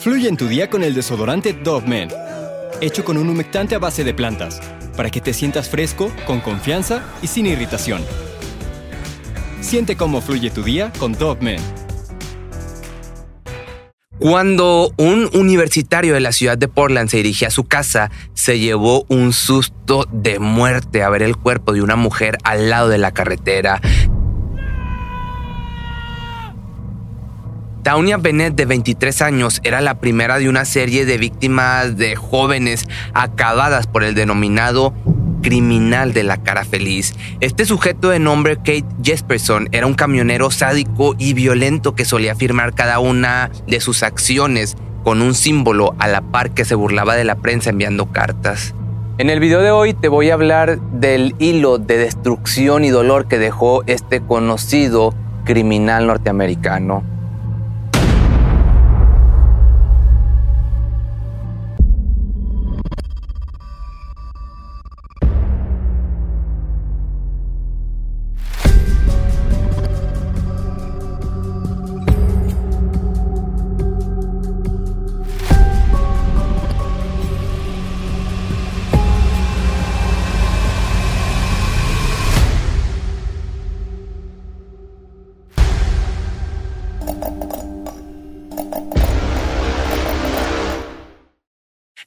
Fluye en tu día con el desodorante Dove Men, hecho con un humectante a base de plantas, para que te sientas fresco, con confianza y sin irritación. Siente cómo fluye tu día con Dove Men. Cuando un universitario de la ciudad de Portland se dirigía a su casa, se llevó un susto de muerte a ver el cuerpo de una mujer al lado de la carretera. Taunia Bennett, de 23 años, era la primera de una serie de víctimas de jóvenes acabadas por el denominado criminal de la cara feliz. Este sujeto de nombre Kate Jesperson era un camionero sádico y violento que solía firmar cada una de sus acciones con un símbolo a la par que se burlaba de la prensa enviando cartas. En el video de hoy te voy a hablar del hilo de destrucción y dolor que dejó este conocido criminal norteamericano.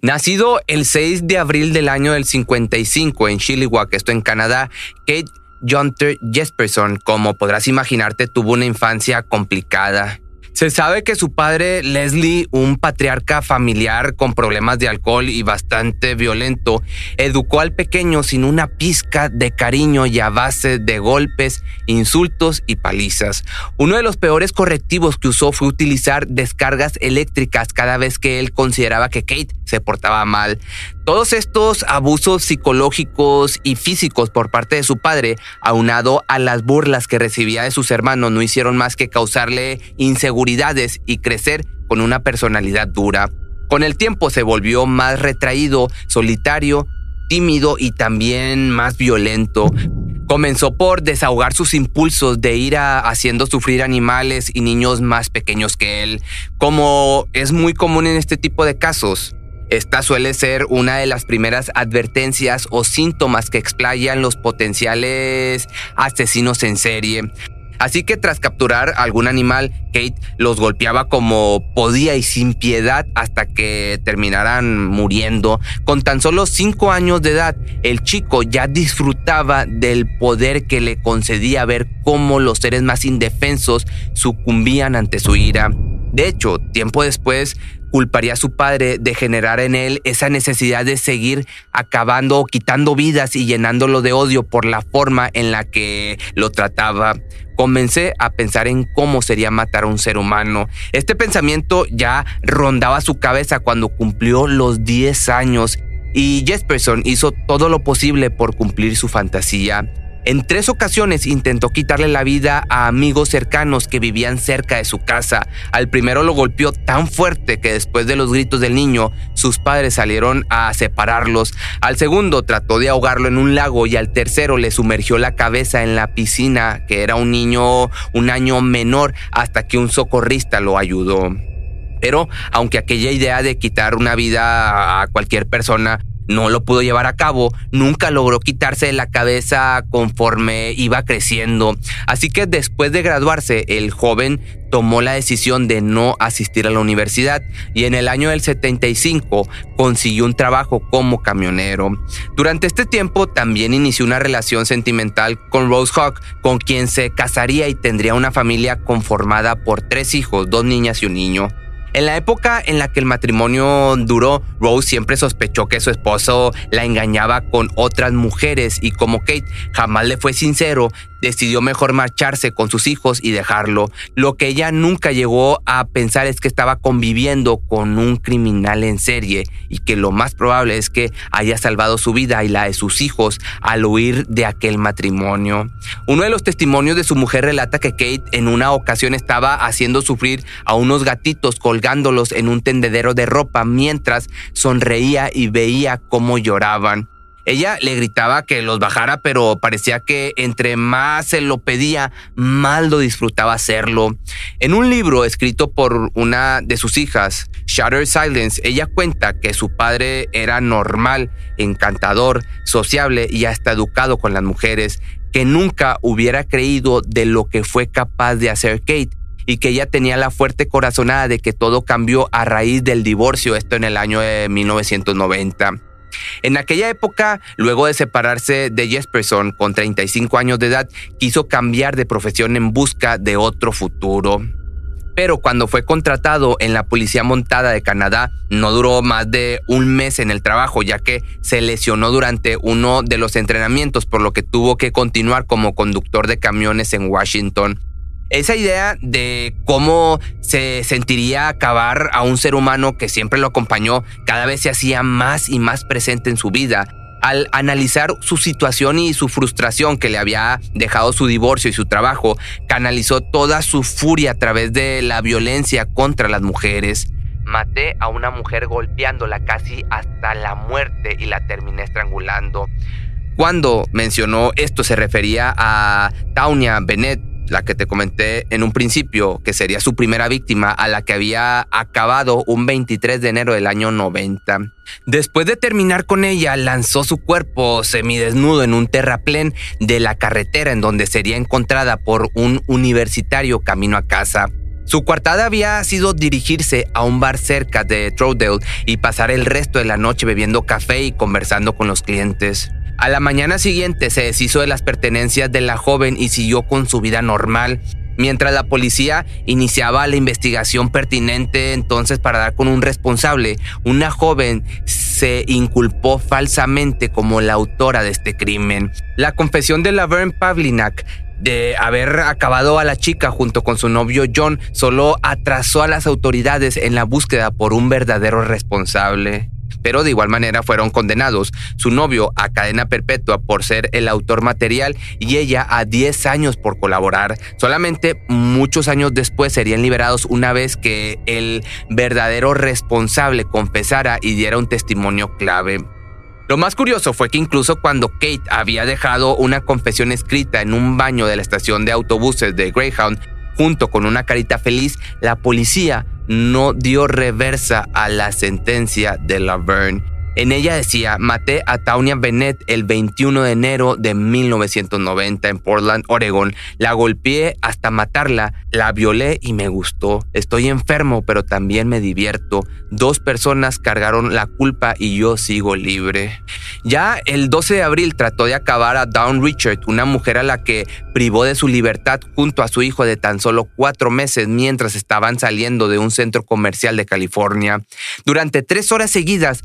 Nacido el 6 de abril del año del 55 en Chilliwack, esto en Canadá, Kate Jonter Jesperson, como podrás imaginarte, tuvo una infancia complicada. Se sabe que su padre, Leslie, un patriarca familiar con problemas de alcohol y bastante violento, educó al pequeño sin una pizca de cariño y a base de golpes, insultos y palizas. Uno de los peores correctivos que usó fue utilizar descargas eléctricas cada vez que él consideraba que Kate se portaba mal. Todos estos abusos psicológicos y físicos por parte de su padre, aunado a las burlas que recibía de sus hermanos, no hicieron más que causarle inseguridades y crecer con una personalidad dura. Con el tiempo se volvió más retraído, solitario, tímido y también más violento. Comenzó por desahogar sus impulsos de ir haciendo sufrir animales y niños más pequeños que él, como es muy común en este tipo de casos. Esta suele ser una de las primeras advertencias o síntomas que explayan los potenciales asesinos en serie. Así que tras capturar algún animal, Kate los golpeaba como podía y sin piedad hasta que terminaran muriendo. Con tan solo cinco años de edad, el chico ya disfrutaba del poder que le concedía ver cómo los seres más indefensos sucumbían ante su ira. De hecho, tiempo después, culparía a su padre de generar en él esa necesidad de seguir acabando o quitando vidas y llenándolo de odio por la forma en la que lo trataba. Comencé a pensar en cómo sería matar a un ser humano. Este pensamiento ya rondaba su cabeza cuando cumplió los 10 años y Jesperson hizo todo lo posible por cumplir su fantasía. En tres ocasiones intentó quitarle la vida a amigos cercanos que vivían cerca de su casa. Al primero lo golpeó tan fuerte que después de los gritos del niño, sus padres salieron a separarlos. Al segundo trató de ahogarlo en un lago y al tercero le sumergió la cabeza en la piscina, que era un niño un año menor, hasta que un socorrista lo ayudó. Pero aunque aquella idea de quitar una vida a cualquier persona no lo pudo llevar a cabo, nunca logró quitarse de la cabeza conforme iba creciendo. Así que después de graduarse, el joven tomó la decisión de no asistir a la universidad y en el año del 75 consiguió un trabajo como camionero. Durante este tiempo también inició una relación sentimental con Rose Hawk, con quien se casaría y tendría una familia conformada por tres hijos, dos niñas y un niño. En la época en la que el matrimonio duró, Rose siempre sospechó que su esposo la engañaba con otras mujeres y como Kate jamás le fue sincero, decidió mejor marcharse con sus hijos y dejarlo. Lo que ella nunca llegó a pensar es que estaba conviviendo con un criminal en serie y que lo más probable es que haya salvado su vida y la de sus hijos al huir de aquel matrimonio. Uno de los testimonios de su mujer relata que Kate en una ocasión estaba haciendo sufrir a unos gatitos colgándolos en un tendedero de ropa mientras sonreía y veía cómo lloraban. Ella le gritaba que los bajara, pero parecía que entre más se lo pedía, más lo disfrutaba hacerlo. En un libro escrito por una de sus hijas, Shutter Silence, ella cuenta que su padre era normal, encantador, sociable y hasta educado con las mujeres, que nunca hubiera creído de lo que fue capaz de hacer Kate y que ella tenía la fuerte corazonada de que todo cambió a raíz del divorcio, esto en el año de 1990. En aquella época, luego de separarse de Jesperson con 35 años de edad, quiso cambiar de profesión en busca de otro futuro. Pero cuando fue contratado en la Policía Montada de Canadá, no duró más de un mes en el trabajo, ya que se lesionó durante uno de los entrenamientos, por lo que tuvo que continuar como conductor de camiones en Washington esa idea de cómo se sentiría acabar a un ser humano que siempre lo acompañó cada vez se hacía más y más presente en su vida. Al analizar su situación y su frustración que le había dejado su divorcio y su trabajo, canalizó toda su furia a través de la violencia contra las mujeres. Maté a una mujer golpeándola casi hasta la muerte y la terminé estrangulando. Cuando mencionó esto se refería a Taunia Bennett, la que te comenté en un principio, que sería su primera víctima, a la que había acabado un 23 de enero del año 90. Después de terminar con ella, lanzó su cuerpo semidesnudo en un terraplén de la carretera en donde sería encontrada por un universitario camino a casa. Su coartada había sido dirigirse a un bar cerca de Troudale y pasar el resto de la noche bebiendo café y conversando con los clientes. A la mañana siguiente se deshizo de las pertenencias de la joven y siguió con su vida normal. Mientras la policía iniciaba la investigación pertinente entonces para dar con un responsable, una joven se inculpó falsamente como la autora de este crimen. La confesión de Laverne Pavlinak de haber acabado a la chica junto con su novio John solo atrasó a las autoridades en la búsqueda por un verdadero responsable pero de igual manera fueron condenados, su novio a cadena perpetua por ser el autor material y ella a 10 años por colaborar. Solamente muchos años después serían liberados una vez que el verdadero responsable confesara y diera un testimonio clave. Lo más curioso fue que incluso cuando Kate había dejado una confesión escrita en un baño de la estación de autobuses de Greyhound, junto con una carita feliz, la policía no dio reversa a la sentencia de Laverne en ella decía, maté a Taunia Bennett el 21 de enero de 1990 en Portland, Oregon. La golpeé hasta matarla, la violé y me gustó. Estoy enfermo, pero también me divierto. Dos personas cargaron la culpa y yo sigo libre. Ya el 12 de abril trató de acabar a Dawn Richard, una mujer a la que privó de su libertad junto a su hijo de tan solo cuatro meses mientras estaban saliendo de un centro comercial de California. Durante tres horas seguidas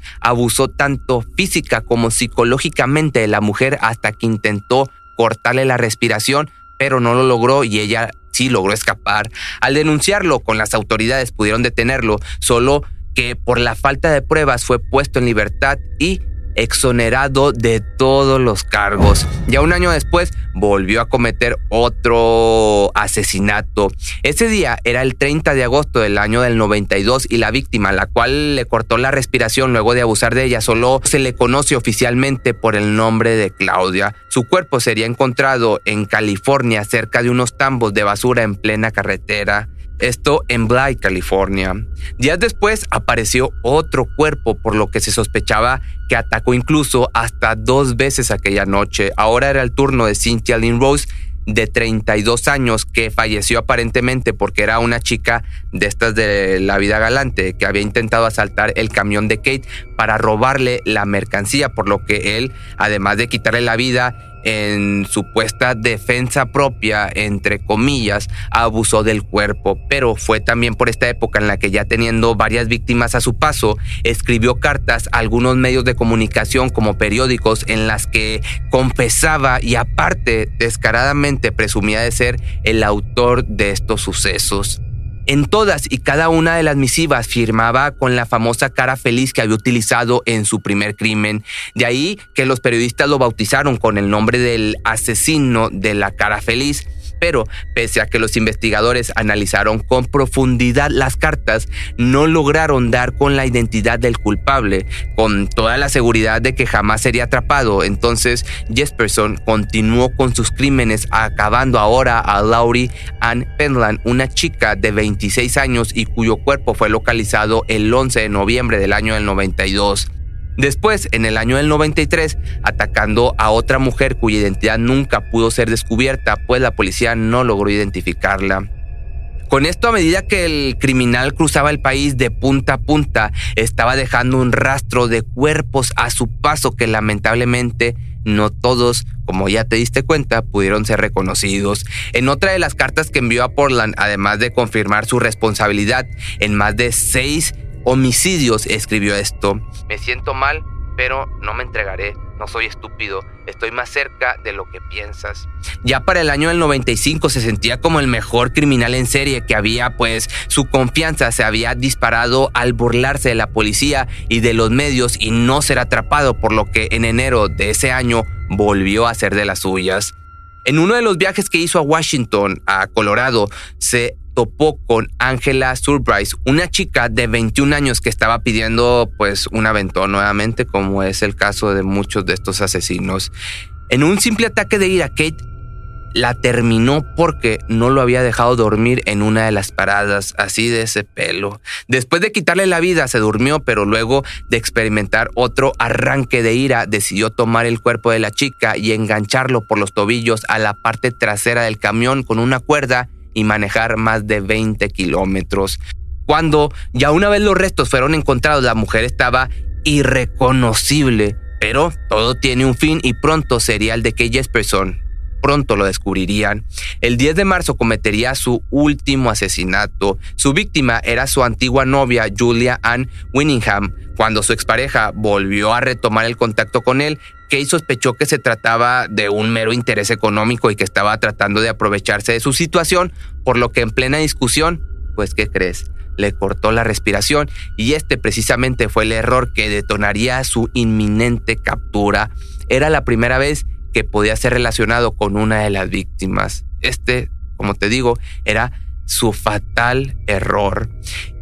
tanto física como psicológicamente de la mujer hasta que intentó cortarle la respiración, pero no lo logró y ella sí logró escapar. Al denunciarlo con las autoridades pudieron detenerlo, solo que por la falta de pruebas fue puesto en libertad y exonerado de todos los cargos. Ya un año después volvió a cometer otro asesinato. Ese día era el 30 de agosto del año del 92 y la víctima, la cual le cortó la respiración luego de abusar de ella, solo se le conoce oficialmente por el nombre de Claudia. Su cuerpo sería encontrado en California cerca de unos tambos de basura en plena carretera. Esto en Bly, California. Días después apareció otro cuerpo, por lo que se sospechaba que atacó incluso hasta dos veces aquella noche. Ahora era el turno de Cynthia Lynn Rose, de 32 años, que falleció aparentemente porque era una chica de estas de la vida galante, que había intentado asaltar el camión de Kate para robarle la mercancía, por lo que él, además de quitarle la vida, en supuesta defensa propia, entre comillas, abusó del cuerpo, pero fue también por esta época en la que ya teniendo varias víctimas a su paso, escribió cartas a algunos medios de comunicación como periódicos en las que confesaba y aparte descaradamente presumía de ser el autor de estos sucesos. En todas y cada una de las misivas firmaba con la famosa cara feliz que había utilizado en su primer crimen. De ahí que los periodistas lo bautizaron con el nombre del asesino de la cara feliz. Pero pese a que los investigadores analizaron con profundidad las cartas, no lograron dar con la identidad del culpable, con toda la seguridad de que jamás sería atrapado. Entonces Jesperson continuó con sus crímenes, acabando ahora a Laurie Ann Penland, una chica de 26 años y cuyo cuerpo fue localizado el 11 de noviembre del año del 92. Después, en el año del 93, atacando a otra mujer cuya identidad nunca pudo ser descubierta, pues la policía no logró identificarla. Con esto, a medida que el criminal cruzaba el país de punta a punta, estaba dejando un rastro de cuerpos a su paso que lamentablemente no todos, como ya te diste cuenta, pudieron ser reconocidos. En otra de las cartas que envió a Portland, además de confirmar su responsabilidad en más de seis homicidios, escribió esto. Me siento mal, pero no me entregaré. No soy estúpido, estoy más cerca de lo que piensas. Ya para el año del 95 se sentía como el mejor criminal en serie que había, pues su confianza se había disparado al burlarse de la policía y de los medios y no ser atrapado, por lo que en enero de ese año volvió a ser de las suyas. En uno de los viajes que hizo a Washington, a Colorado, se topó con Angela Surprise, una chica de 21 años que estaba pidiendo pues un aventón nuevamente, como es el caso de muchos de estos asesinos. En un simple ataque de ira, Kate la terminó porque no lo había dejado dormir en una de las paradas, así de ese pelo. Después de quitarle la vida, se durmió, pero luego de experimentar otro arranque de ira, decidió tomar el cuerpo de la chica y engancharlo por los tobillos a la parte trasera del camión con una cuerda y manejar más de 20 kilómetros. Cuando ya una vez los restos fueron encontrados, la mujer estaba irreconocible. Pero todo tiene un fin y pronto sería el de que Jesperson. Pronto lo descubrirían. El 10 de marzo cometería su último asesinato. Su víctima era su antigua novia Julia Ann Winningham. Cuando su expareja volvió a retomar el contacto con él, Kay sospechó que se trataba de un mero interés económico y que estaba tratando de aprovecharse de su situación, por lo que en plena discusión, pues ¿qué crees? Le cortó la respiración y este precisamente fue el error que detonaría su inminente captura. Era la primera vez que podía ser relacionado con una de las víctimas. Este, como te digo, era su fatal error.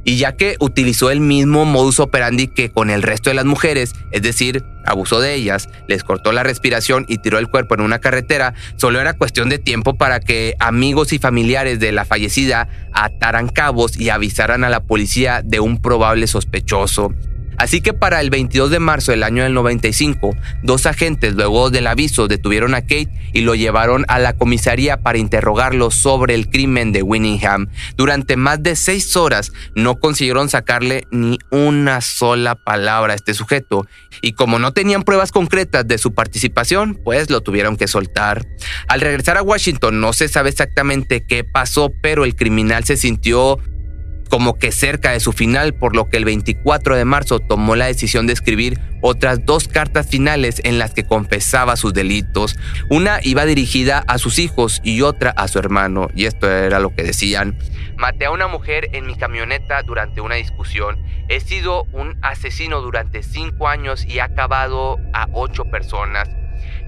Y ya que utilizó el mismo modus operandi que con el resto de las mujeres, es decir, abusó de ellas, les cortó la respiración y tiró el cuerpo en una carretera, solo era cuestión de tiempo para que amigos y familiares de la fallecida ataran cabos y avisaran a la policía de un probable sospechoso. Así que para el 22 de marzo del año del 95, dos agentes luego del aviso detuvieron a Kate y lo llevaron a la comisaría para interrogarlo sobre el crimen de Winningham. Durante más de seis horas no consiguieron sacarle ni una sola palabra a este sujeto y como no tenían pruebas concretas de su participación, pues lo tuvieron que soltar. Al regresar a Washington no se sabe exactamente qué pasó, pero el criminal se sintió como que cerca de su final, por lo que el 24 de marzo tomó la decisión de escribir otras dos cartas finales en las que confesaba sus delitos. Una iba dirigida a sus hijos y otra a su hermano, y esto era lo que decían. Maté a una mujer en mi camioneta durante una discusión. He sido un asesino durante cinco años y he acabado a ocho personas.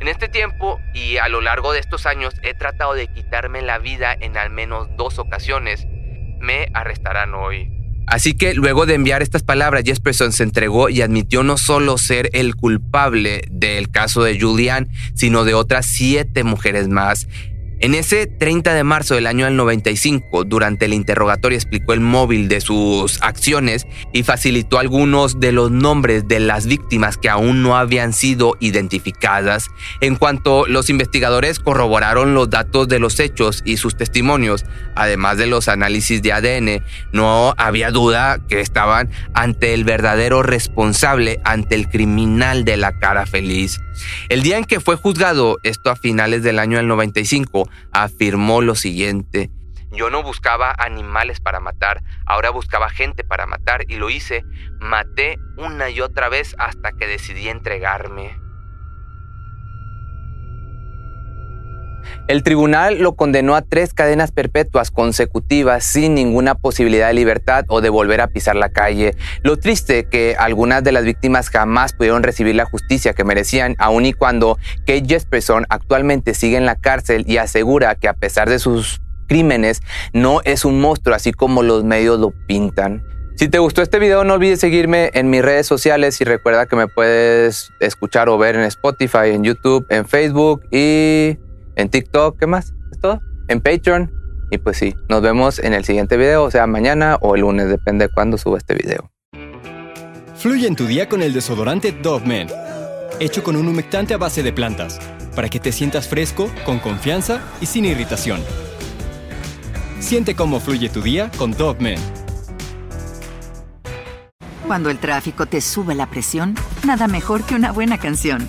En este tiempo y a lo largo de estos años he tratado de quitarme la vida en al menos dos ocasiones me arrestarán hoy. Así que luego de enviar estas palabras, Jesperson se entregó y admitió no solo ser el culpable del caso de Julian, sino de otras siete mujeres más. En ese 30 de marzo del año del 95, durante el interrogatorio explicó el móvil de sus acciones y facilitó algunos de los nombres de las víctimas que aún no habían sido identificadas. En cuanto los investigadores corroboraron los datos de los hechos y sus testimonios, además de los análisis de ADN, no había duda que estaban ante el verdadero responsable, ante el criminal de la cara feliz. El día en que fue juzgado, esto a finales del año del 95, afirmó lo siguiente. Yo no buscaba animales para matar, ahora buscaba gente para matar y lo hice. Maté una y otra vez hasta que decidí entregarme. El tribunal lo condenó a tres cadenas perpetuas consecutivas sin ninguna posibilidad de libertad o de volver a pisar la calle. Lo triste que algunas de las víctimas jamás pudieron recibir la justicia que merecían, aun y cuando Kate Jesperson actualmente sigue en la cárcel y asegura que a pesar de sus crímenes no es un monstruo así como los medios lo pintan. Si te gustó este video no olvides seguirme en mis redes sociales y recuerda que me puedes escuchar o ver en Spotify, en YouTube, en Facebook y en TikTok, ¿qué más? ¿Es todo? En Patreon. Y pues sí, nos vemos en el siguiente video, o sea, mañana o el lunes, depende de cuándo suba este video. Fluye en tu día con el desodorante Dove Men, hecho con un humectante a base de plantas, para que te sientas fresco, con confianza y sin irritación. Siente cómo fluye tu día con Dove Men. Cuando el tráfico te sube la presión, nada mejor que una buena canción.